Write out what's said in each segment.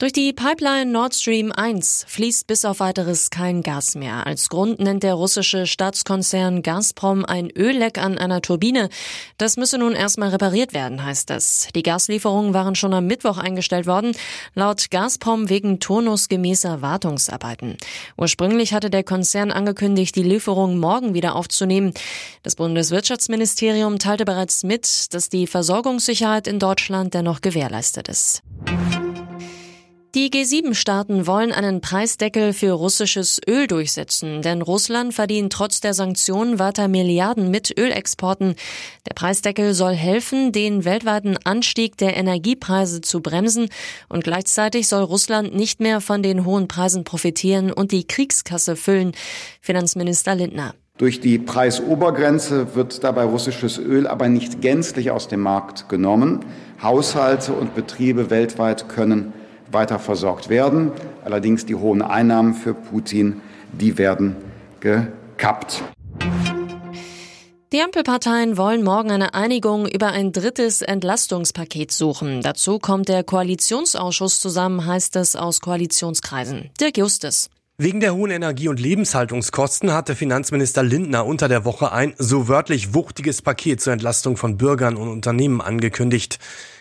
Durch die Pipeline Nord Stream 1 fließt bis auf weiteres kein Gas mehr. Als Grund nennt der russische Staatskonzern Gazprom ein Ölleck an einer Turbine. Das müsse nun erstmal repariert werden, heißt es. Die Gaslieferungen waren schon am Mittwoch eingestellt worden, laut Gazprom wegen turnusgemäßer Wartungsarbeiten. Ursprünglich hatte der Konzern angekündigt, die Lieferung morgen wieder aufzunehmen. Das Bundeswirtschaftsministerium teilte bereits mit, dass die Versorgungssicherheit in Deutschland dennoch gewährleistet ist. Die G7-Staaten wollen einen Preisdeckel für russisches Öl durchsetzen, denn Russland verdient trotz der Sanktionen weiter Milliarden mit Ölexporten. Der Preisdeckel soll helfen, den weltweiten Anstieg der Energiepreise zu bremsen und gleichzeitig soll Russland nicht mehr von den hohen Preisen profitieren und die Kriegskasse füllen. Finanzminister Lindner. Durch die Preisobergrenze wird dabei russisches Öl aber nicht gänzlich aus dem Markt genommen. Haushalte und Betriebe weltweit können weiter versorgt werden. Allerdings die hohen Einnahmen für Putin, die werden gekappt. Die Ampelparteien wollen morgen eine Einigung über ein drittes Entlastungspaket suchen. Dazu kommt der Koalitionsausschuss zusammen, heißt es aus Koalitionskreisen. Dirk Justus. Wegen der hohen Energie- und Lebenshaltungskosten hatte Finanzminister Lindner unter der Woche ein so wörtlich wuchtiges Paket zur Entlastung von Bürgern und Unternehmen angekündigt.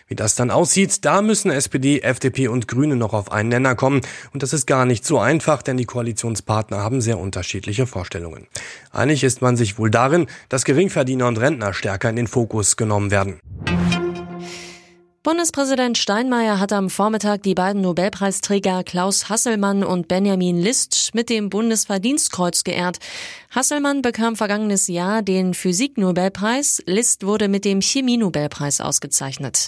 Wie das dann aussieht, da müssen SPD, FDP und Grüne noch auf einen Nenner kommen. Und das ist gar nicht so einfach, denn die Koalitionspartner haben sehr unterschiedliche Vorstellungen. Einig ist man sich wohl darin, dass Geringverdiener und Rentner stärker in den Fokus genommen werden. Bundespräsident Steinmeier hat am Vormittag die beiden Nobelpreisträger Klaus Hasselmann und Benjamin List mit dem Bundesverdienstkreuz geehrt. Hasselmann bekam vergangenes Jahr den Physiknobelpreis, List wurde mit dem Chemienobelpreis ausgezeichnet.